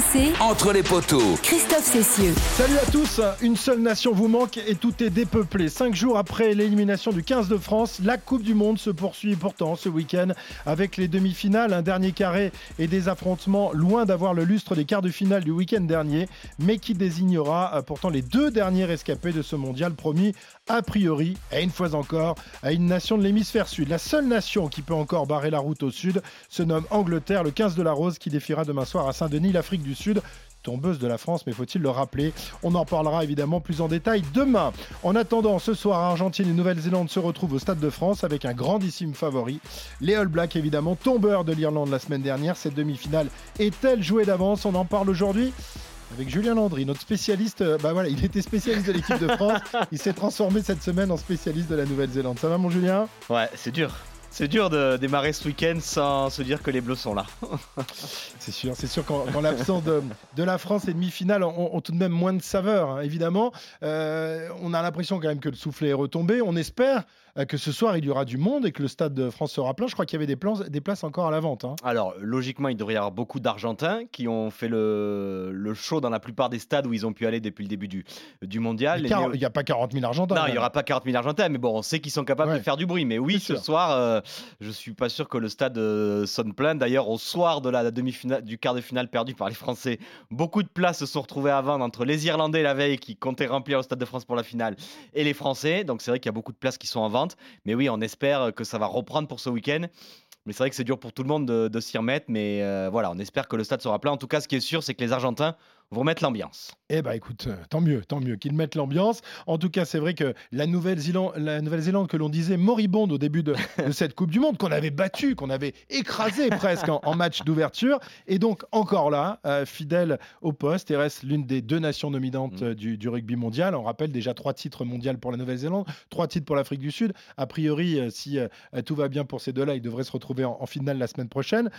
RMC, Entre les poteaux. Christophe Cessieux. Salut à tous, une seule nation vous manque et tout est dépeuplé. Cinq jours après l'élimination du 15 de France, la Coupe du Monde se poursuit pourtant ce week-end avec les demi-finales, un dernier carré et des affrontements loin d'avoir le lustre des quarts de finale du week-end dernier, mais qui désignera euh, pourtant les deux derniers rescapés de ce mondial promis a priori, et une fois encore, à une nation de l'hémisphère sud. La seule nation qui peut encore barrer la route au sud se nomme Angleterre, le 15 de la Rose qui défiera demain soir à Saint-Denis, l'Afrique du Sud tombeuse de la France, mais faut-il le rappeler? On en parlera évidemment plus en détail demain. En attendant, ce soir, Argentine et Nouvelle-Zélande se retrouvent au Stade de France avec un grandissime favori. Les All Blacks, évidemment, tombeurs de l'Irlande la semaine dernière. Cette demi-finale est-elle jouée d'avance? On en parle aujourd'hui avec Julien Landry, notre spécialiste. euh, Bah voilà, il était spécialiste de l'équipe de France. Il s'est transformé cette semaine en spécialiste de la Nouvelle-Zélande. Ça va, mon Julien? Ouais, c'est dur. C'est dur de démarrer ce week-end sans se dire que les Bleus sont là. C'est sûr, c'est sûr qu'en l'absence de, de la France, les demi-finales ont, ont tout de même moins de saveur, hein, évidemment. Euh, on a l'impression quand même que le soufflet est retombé. On espère que ce soir, il y aura du monde et que le Stade de France sera plein. Je crois qu'il y avait des, plans, des places encore à la vente. hein. Alors, logiquement, il devrait y avoir beaucoup d'Argentins qui ont fait le, le show dans la plupart des stades où ils ont pu aller depuis le début du, du mondial. Il n'y a pas 40 000 Argentins. Non, il n'y aura pas 40 000 Argentins, mais bon, on sait qu'ils sont capables Ouais. de faire du bruit. Mais oui, ce sûr. soir, euh, je suis pas sûr que le stade euh, sonne plein. D'ailleurs, au soir de la demi-finale, du quart de finale perdu par les Français, beaucoup de places se sont retrouvées à vendre entre les Irlandais la veille qui comptaient remplir le stade de France pour la finale et les Français. Donc c'est vrai qu'il y a beaucoup de places qui sont en vente. Mais oui, on espère que ça va reprendre pour ce week-end. Mais c'est vrai que c'est dur pour tout le monde de, s'y remettre. Mais euh, voilà, on espère que le stade sera plein. En tout cas, ce qui est sûr, c'est que les Argentins vont mettre l'ambiance. Eh ben écoute, euh, tant mieux, tant mieux qu'ils mettent l'ambiance. En tout cas, c'est vrai que la Nouvelle-Zélande, la Nouvelle-Zélande que l'on disait moribonde au début de, de cette Coupe du Monde, qu'on avait battue, qu'on avait écrasée presque en, en match d'ouverture, est donc encore là, euh, fidèle au poste et reste l'une des deux nations dominantes Mm. euh, du, du rugby mondial. On rappelle déjà trois titres mondiaux pour la Nouvelle-Zélande, trois titres pour l'Afrique du Sud. A priori, euh, si euh, tout va bien pour ces deux-là, ils devraient se retrouver en, en finale la semaine prochaine.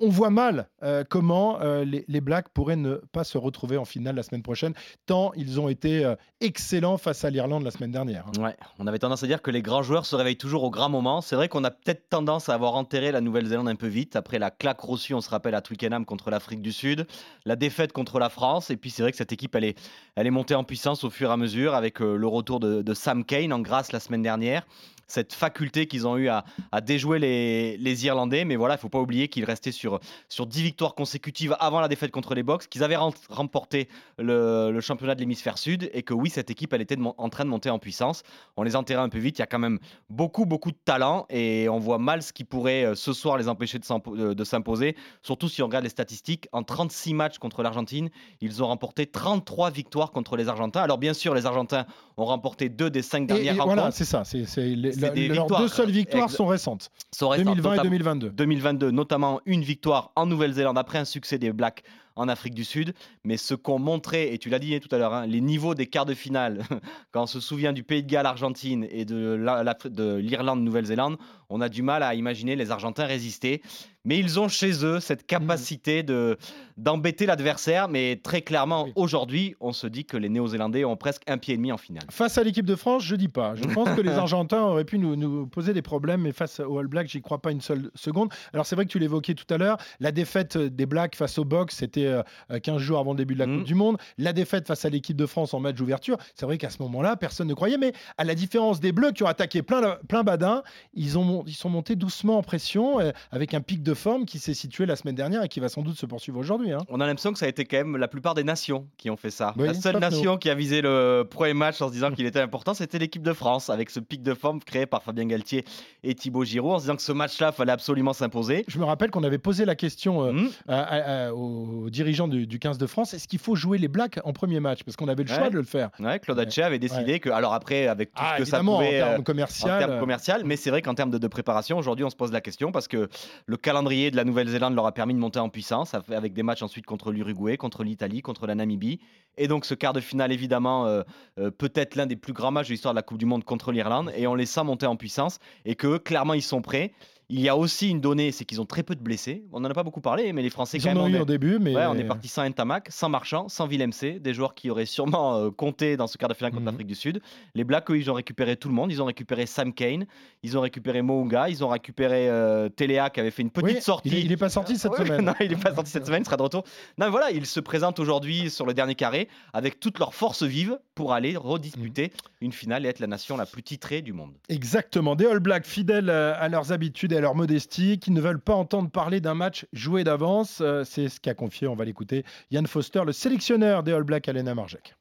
On voit mal comment les, les Blacks pourraient ne pas se retrouver en finale la semaine prochaine, tant ils ont été euh, excellents face à l'Irlande la semaine dernière. hein. Ouais, on avait tendance à dire que les grands joueurs se réveillent toujours au grand moment. C'est vrai qu'on a peut-être tendance à avoir enterré la Nouvelle-Zélande un peu vite. Après la claque reçue, on se rappelle à Twickenham contre l'Afrique du Sud, la défaite contre la France. Et puis c'est vrai que cette équipe, elle est, elle est montée en puissance au fur et à mesure avec euh, le retour de, de Sam Kane en grâce la semaine dernière. Cette faculté qu'ils ont eu à, à déjouer les, les Irlandais. Mais voilà, il ne faut pas oublier qu'ils restaient sur, sur 10 victoires consécutives avant la défaite contre les Box, qu'ils avaient rem- remporté le, le championnat de l'hémisphère sud et que oui, cette équipe, elle était de en train de monter en puissance. On les enterrait un peu vite. Il y a quand même beaucoup, beaucoup de talent et on voit mal ce qui pourrait euh, ce soir les empêcher de s'impo- de s'imposer. Surtout si on regarde les statistiques, en 36 matchs contre l'Argentine, ils ont remporté 33 victoires contre les Argentins. Alors bien sûr, les Argentins ont remporté deux des cinq Et- dernières et rencontres. voilà, c'est ça. C'est, c'est les- C'est des leurs victoires. deux seules victoires sont récentes. Sont récentes, 2020 et notamment- 2022. 2022, notamment une victoire en Nouvelle-Zélande après un succès des Blacks en Afrique du Sud. Mais ce qu'ont montré, et tu l'as dit tout à l'heure, hein, les niveaux des quarts de finale, quand on se souvient du Pays de Galles, Argentine et de la- la- de l'Irlande, Nouvelle-Zélande, on a du mal à imaginer les Argentins résister. Mais ils ont chez eux cette capacité de d'embêter l'adversaire. Mais très clairement, Oui. aujourd'hui, on se dit que les Néo-Zélandais ont presque un pied et demi en finale. Face à l'équipe de France, je dis pas. Je pense que les Argentins auraient pu nous, nous poser des problèmes, mais face aux All Blacks, j'y crois pas une seule seconde. Alors c'est vrai que tu l'évoquais tout à l'heure, la défaite des Blacks face aux Box, c'était euh, 15 jours avant le début de la Mhm. Coupe du Monde. La défaite face à l'équipe de France en match d'ouverture, c'est vrai qu'à ce moment-là, personne ne croyait. Mais à la différence des Bleus qui ont attaqué plein, plein badin, ils, ont, ils sont montés doucement en pression, euh, avec un pic de forme qui s'est situé la semaine dernière et qui va sans doute se poursuivre aujourd'hui. hein. On a l'impression que ça a été quand même la plupart des nations qui ont fait ça. Oui, la seule nation qui a visé le premier match en se disant qu'il était important, c'était l'équipe de France, avec ce pic de forme créé par Fabien Galtier et Thibaut Giroud, en se disant que ce match-là, fallait absolument s'imposer. Je me rappelle qu'on avait posé la question euh, à- à- à- aux dirigeants du, du 15 de France est-ce qu'il faut jouer les Blacks en premier match? Parce qu'on avait le choix Ouais. de le faire. Ouais, Claude Haché avait décidé que, alors après, avec tout Ah, ce que ça pouvait. en termes euh, commercial. en termes euh, commercial, mais c'est vrai qu'en termes de, de préparation, aujourd'hui, on se pose la question parce que le calendrier de la Nouvelle-Zélande leur a permis de monter en puissance avec des matchs ensuite contre l'Uruguay, contre l'Italie, contre la Namibie. Et donc, ce quart de finale, évidemment, euh, euh, peut-être l'un des plus grands matchs de l'histoire de la Coupe du Monde contre l'Irlande. Et on les sent monter en puissance et que clairement, ils sont prêts. Il y a aussi une donnée, c'est qu'ils ont très peu de blessés. On n'en a pas beaucoup parlé, mais les Français Ils quand en même. ont eu on au début, mais Ouais, on est parti sans Ntamak, sans Marchand, sans Willem C, des joueurs qui auraient sûrement euh, compté dans ce quart de finale contre Mhm. l'Afrique du Sud. Les Blacks, eux, ils ont récupéré tout le monde. Ils ont récupéré Sam Kane, ils ont récupéré Mounga, ils ont récupéré euh, Téléa qui avait fait une petite Oui, sortie. Il, est- il est pas sorti cette Ouais, semaine. non, il n'est pas sorti cette semaine, il sera de retour. Non, mais voilà, ils se présentent aujourd'hui sur le dernier carré avec toute leur force vive pour aller redisputer Mhm. Une finale et être la nation la plus titrée du monde. Exactement. Des All Blacks fidèles euh, à leurs habitudes et à leur modestie, qui ne veulent pas entendre parler d'un match joué d'avance. Euh, C'est ce qu'a confié, on va l'écouter, Yann Foster, le sélectionneur des All Blacks à Lena Marjek.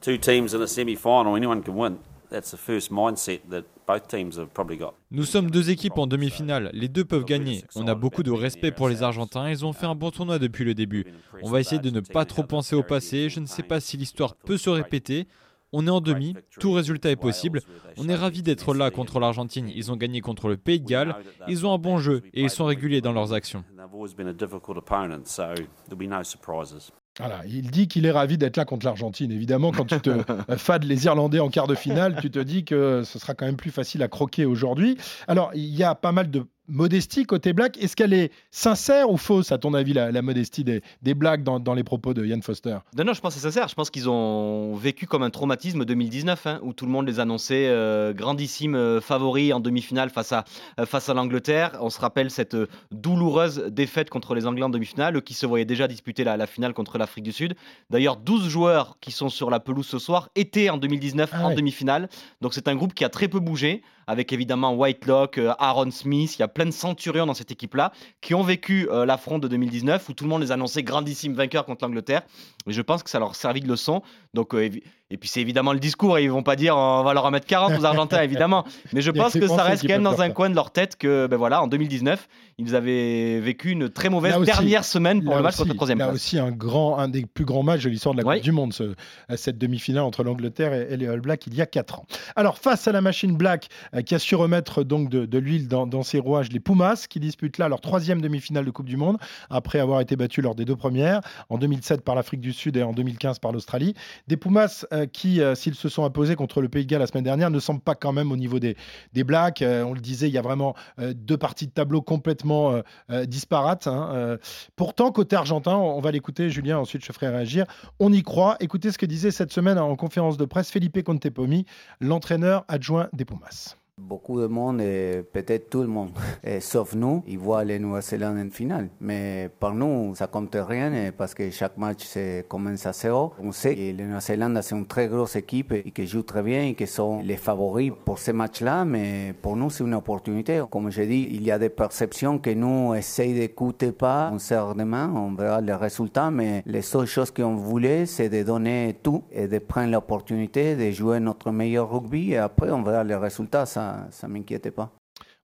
two teams in a semi-final, anyone can win. That's the first mindset that both teams have probably got. Nous sommes deux équipes en demi-finale, les deux peuvent gagner. On a beaucoup de respect pour les Argentins, ils ont fait un bon tournoi depuis le début. On va essayer de ne pas trop penser au passé, je ne sais pas si l'histoire peut se répéter. On est en demi, tout résultat est possible. On est ravis d'être là contre l'Argentine. Ils ont gagné contre le Pays de Galles. Ils ont un bon jeu et ils sont réguliers dans leurs actions. And they've always been a difficult opponent, so there'll be no surprises. Voilà, il dit qu'il est ravi d'être là contre l'Argentine. Évidemment, quand tu te fades les Irlandais en quart de finale, tu te dis que ce sera quand même plus facile à croquer aujourd'hui. Alors, il y a pas mal de modestie côté Black. Est-ce qu'elle est sincère ou fausse, à ton avis, la, la modestie des, des Blacks dans, dans les propos de Yann Foster? Non, non, je pense que c'est sincère. Je pense qu'ils ont vécu comme un traumatisme 2019, hein, où tout le monde les annonçait euh, grandissimes euh, favoris en demi-finale face à, euh, face à l'Angleterre. On se rappelle cette euh, douloureuse défaite contre les Anglais en demi-finale, qui se voyaient déjà disputer la, la finale contre l'Afrique du Sud. D'ailleurs, 12 joueurs qui sont sur la pelouse ce soir étaient en 2019 Ah en ouais. demi-finale. Donc c'est un groupe qui a très peu bougé, avec évidemment Whitelock, euh, Aaron Smith. Il y a plein de centurions dans cette équipe-là qui ont vécu euh, l'affront de 2019 où tout le monde les annonçait grandissimes vainqueurs contre l'Angleterre. Et je pense que ça leur a servi de leçon. Donc, euh, et puis c'est évidemment le discours. Et ils vont pas dire on va leur en mettre 40 aux Argentins, évidemment. Mais je pense que ça reste quand même dans un coin de leur tête que, ben voilà, en 2019, ils avaient vécu une très mauvaise Là aussi- dernière semaine pour Là le match aussi- contre la troisième là place. aussi, un, grand, un des plus grands matchs de l'histoire de la Coupe du Monde, ce- cette demi-finale entre l'Angleterre et, et les All Blacks il y a 4 ans. Alors, face à la machine Black, euh, qui a su remettre donc de, de l'huile dans, dans ses rouages, les Pumas, qui disputent là leur troisième demi-finale de Coupe du Monde, après avoir été battus lors des deux premières, en 2007 par l'Afrique du Sud et en 2015 par l'Australie. Des Pumas euh, qui, euh, s'ils se sont imposés contre le Pays de Galles la semaine dernière, ne semblent pas quand même au niveau des, des Blacks. Euh, on le disait, il y a vraiment euh, deux parties de tableau complètement euh, euh, disparates. hein. Euh, pourtant, côté argentin, on va l'écouter, Julien, ensuite je ferai réagir. On y croit. Écoutez ce que disait cette semaine en conférence de presse Felipe Contepomi, l'entraîneur adjoint des Pumas. Beaucoup de monde, et peut-être tout le monde, sauf nous, ils voient les Nouvelle-Zélande en finale. Mais pour nous, ça compte rien parce que chaque match commence à zéro. On sait que les Nouvelle-Zélande c'est une très grosse équipe et qui joue très bien et qui sont les favoris pour ces matchs-là. Mais pour nous, c'est une opportunité. Comme je dis, il y a des perceptions que nous essayons d'écouter pas. On serre demain, on verra les résultats. Mais les seules choses qu'on voulait, c'est de donner tout et de prendre l'opportunité de jouer notre meilleur rugby. Et après, on verra les résultats. Ça m'inquiète pas.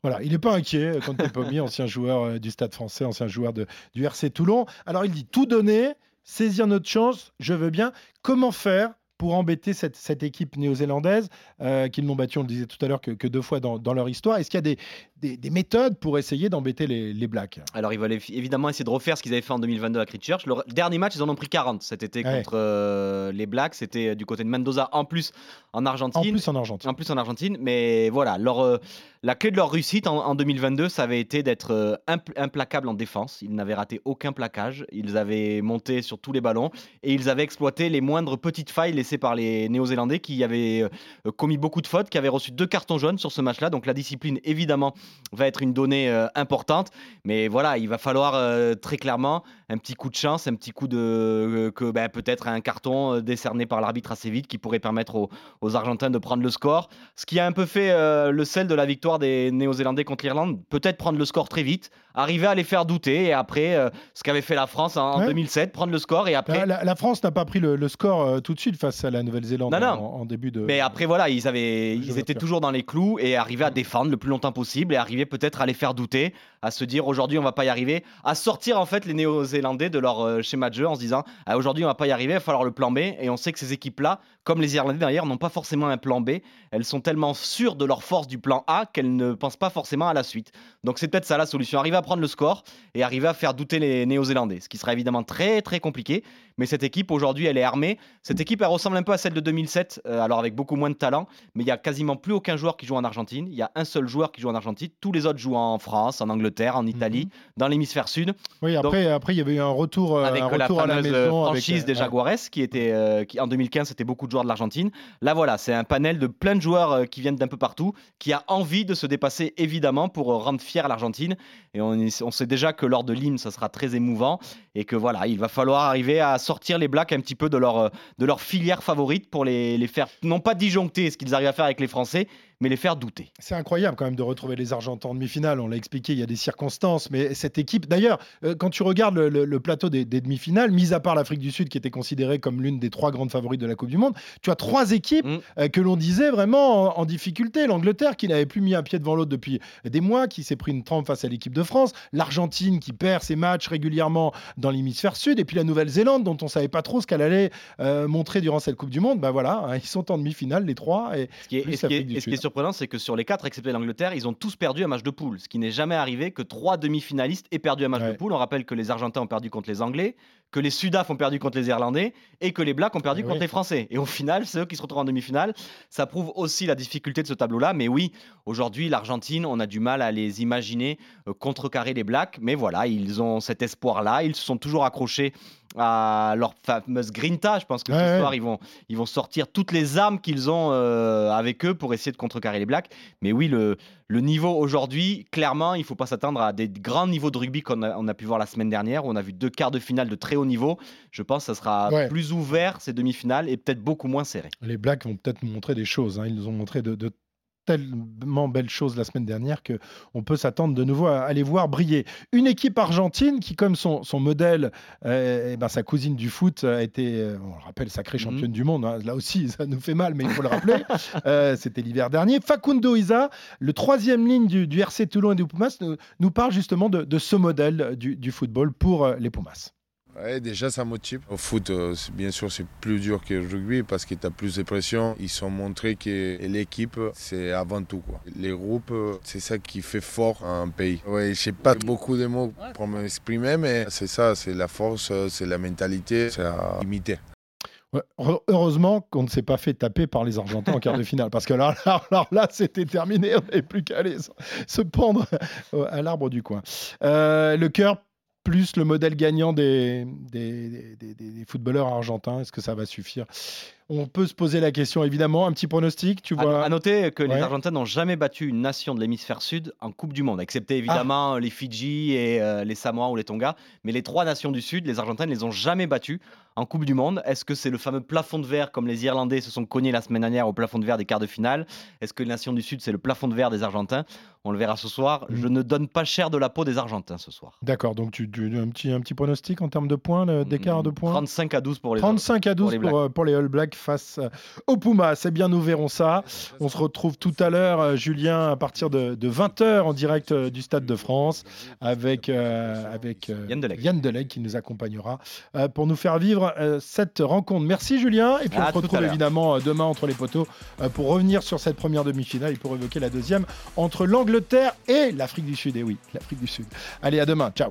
Voilà, il n'est pas inquiet, Contepomi, ancien joueur euh, du Stade français, ancien joueur du RC Toulon. Alors il dit tout donner, saisir notre chance, je veux bien. Comment faire pour embêter cette, équipe néo-zélandaise, euh, qu'ils n'ont battu, on le disait tout à l'heure, que, que deux fois dans, dans leur histoire? Est-ce qu'il y a des, des- des méthodes pour essayer d'embêter les, les Blacks Alors, ils veulent évi- évidemment essayer de refaire ce qu'ils avaient fait en 2022 à Christchurch. Le dernier match, ils en ont pris 40 cet été Ouais. contre euh, les Blacks. C'était euh, du côté de Mendoza, en plus en Argentine. En plus en Argentine. En plus en Argentine, mais voilà, leur, euh, la clé de leur réussite en, en 2022, ça avait été d'être euh, impl- implacable en défense. Ils n'avaient raté aucun plaquage, ils avaient monté sur tous les ballons et ils avaient exploité les moindres petites failles laissées par les Néo-Zélandais qui avaient commis beaucoup de fautes, qui avaient reçu deux cartons jaunes sur ce match-là. Donc la discipline, évidemment, va être une donnée euh, importante, mais voilà, il va falloir euh, très clairement un petit coup de chance, un petit coup de euh, que ben, peut-être un carton décerné par l'arbitre assez vite qui pourrait permettre aux, Argentins de prendre le score. Ce qui a un peu fait le sel de la victoire des Néo-Zélandais contre l'Irlande, peut-être prendre le score très vite, arriver à les faire douter et après euh, ce qu'avait fait la France en, en Ouais. 2007, prendre le score et après. La, France n'a pas pris le, le score euh, tout de suite face à la Nouvelle-Zélande. En, en début de. Mais après, voilà, ils, avaient, ils étaient toujours dans les clous et arrivaient à défendre le plus longtemps possible et arrivaient peut-être à les faire douter, à se dire aujourd'hui on va pas y arriver, à sortir en fait les Néo-Zélandais de leur euh, schéma de jeu en se disant ah, aujourd'hui on va pas y arriver, il va falloir le plan B. Et on sait que ces équipes-là, comme les Irlandais d'ailleurs, n'ont pas forcément un plan B. Elles sont tellement sûres de leur force du plan A qu'elles ne pensent pas forcément à la suite. Donc c'est peut-être ça la solution. Arriver à prendre le score et arriver à faire douter les Néo-Zélandais, ce qui sera évidemment très très compliqué. Mais cette équipe aujourd'hui, elle est armée. Cette équipe, elle ressemble un peu à celle de 2007, euh, alors avec beaucoup moins de talent, mais il y a quasiment plus aucun joueur qui joue en Argentine. Il y a un seul joueur qui joue en Argentine. Tous les autres jouent en France, en Angleterre, en Italie, mhm. dans l'hémisphère sud. Oui, après, après, il y avait eu un retour, avec un retour la à la maison franchise avec, des Jaguares, qui était, qui en 2015, c'était beaucoup de joueurs de l'Argentine. Là, voilà, c'est un panel de plein de joueurs qui viennent d'un peu partout, qui a envie de se dépasser évidemment pour rendre fier l'Argentine. Et on, on, sait déjà que lors de l'hymne, ça sera très émouvant et que voilà, il va falloir arriver à sortir les Blacks un petit peu de leur, de leur filière favorite pour les, les faire, non pas disjoncter ce qu'ils arrivent à faire avec les Français, mais les faire douter. C'est incroyable quand même de retrouver les Argentins en demi-finale. On l'a expliqué, il y a des circonstances, mais cette équipe, d'ailleurs, euh, quand tu regardes le, plateau des, demi-finales, mis à part l'Afrique du Sud qui était considérée comme l'une des trois grandes favorites de la Coupe du Monde, tu as trois équipes mm. euh, que l'on disait vraiment en, difficulté. L'Angleterre qui n'avait plus mis un pied devant l'autre depuis des mois, qui s'est pris une trempe face à l'équipe de France, l'Argentine qui perd ses matchs régulièrement dans l'hémisphère sud, et puis la Nouvelle-Zélande dont on savait pas trop ce qu'elle allait euh, montrer durant cette Coupe du Monde. Ben voilà, hein, ils sont en demi-finale les trois. Et ce qui est, surprenant, c'est que sur les quatre, excepté l'Angleterre, ils ont tous perdu un match de poule. Ce qui n'est jamais arrivé que trois demi-finalistes aient perdu un match de poule. On rappelle que les Argentins ont perdu contre les Anglais, que les Sudaf ont perdu contre les Irlandais et que les Blacks ont perdu eh contre les Français. Et au final, c'est eux qui se retrouvent en demi-finale. Ça prouve aussi la difficulté de ce tableau-là. Mais oui, aujourd'hui, l'Argentine, on a du mal à les imaginer euh, contrecarrer les Blacks. Mais voilà, ils ont cet espoir-là. Ils se sont toujours accrochés à leur fameuse grinta. Je pense que ce soir, ils vont, ils vont sortir toutes les armes qu'ils ont euh, avec eux pour essayer de contrecarrer les Blacks. Mais oui, le, le niveau aujourd'hui, clairement, il ne faut pas s'attendre à des grands niveaux de rugby qu'on a, on a, pu voir la semaine dernière. Où on a vu deux quarts de finale de très haut niveau. Je pense que ça sera plus ouvert ces demi-finales et peut-être beaucoup moins serré. Les Blacks vont peut-être montrer des choses. Hein. Ils nous ont montré de, de tellement belle chose la semaine dernière que on peut s'attendre de nouveau à, aller voir briller. Une équipe argentine qui, comme son, son modèle, euh, eh ben, sa cousine du foot a été, euh, on le rappelle, sacrée mhm. championne du monde. Hein. Là aussi, ça nous fait mal, mais il faut le rappeler. Euh, c'était l'hiver dernier. Facundo Isa, le troisième ligne du, RC Toulon et du Pumas, nous, parle justement de, de ce modèle du, du football pour les Pumas déjà, ça motive. Au foot, euh, bien sûr, c'est plus dur que le rugby parce que tu as plus de pression. Ils ont montré que l'équipe, c'est avant tout. Quoi. Les groupes, euh, c'est ça qui fait fort un pays. Ouais, je n'ai pas beaucoup de mots pour m'exprimer, mais c'est ça, c'est la force, c'est la mentalité, c'est à imiter. heureusement qu'on ne s'est pas fait taper par les Argentins en quart de finale, parce que là, là, là, c'était terminé, on n'avait plus qu'à aller se pendre à l'arbre du coin. Euh, le cœur plus le modèle gagnant des, footballeurs argentins? Est-ce que ça va suffire? On peut se poser la question, évidemment. Un petit pronostic, tu vois À, noter que les Argentins n'ont jamais battu une nation de l'hémisphère sud en Coupe du Monde, excepté évidemment ah. les Fidji et euh, les Samoa ou les Tonga. Mais les trois nations du Sud, les Argentins ne les ont jamais battus en Coupe du Monde. Est-ce que c'est le fameux plafond de verre comme les Irlandais se sont cognés la semaine dernière au plafond de verre des quarts de finale? Est-ce que les nations du Sud, c'est le plafond de verre des Argentins? On le verra ce soir. Mm. Je ne donne pas cher de la peau des Argentins ce soir. D'accord, donc tu, un, petit, un petit pronostic en termes de points, d'écart de points? 35 à 12 pour les 35 à 12 euh, pour les, All Blacks face euh, aux Pumas. C'est bien, nous verrons ça. On se retrouve tout à l'heure, euh, Julien, à partir de, 20h en direct du Stade de France avec, avec Yann Delec qui nous accompagnera pour nous faire vivre cette rencontre. Merci Julien. Et puis on se retrouve évidemment euh, demain entre les poteaux euh, pour revenir sur cette première demi-finale et pour évoquer la deuxième entre l'Angleterre et l'Afrique du Sud. Et oui, l'Afrique du Sud. Allez, à demain. Ciao.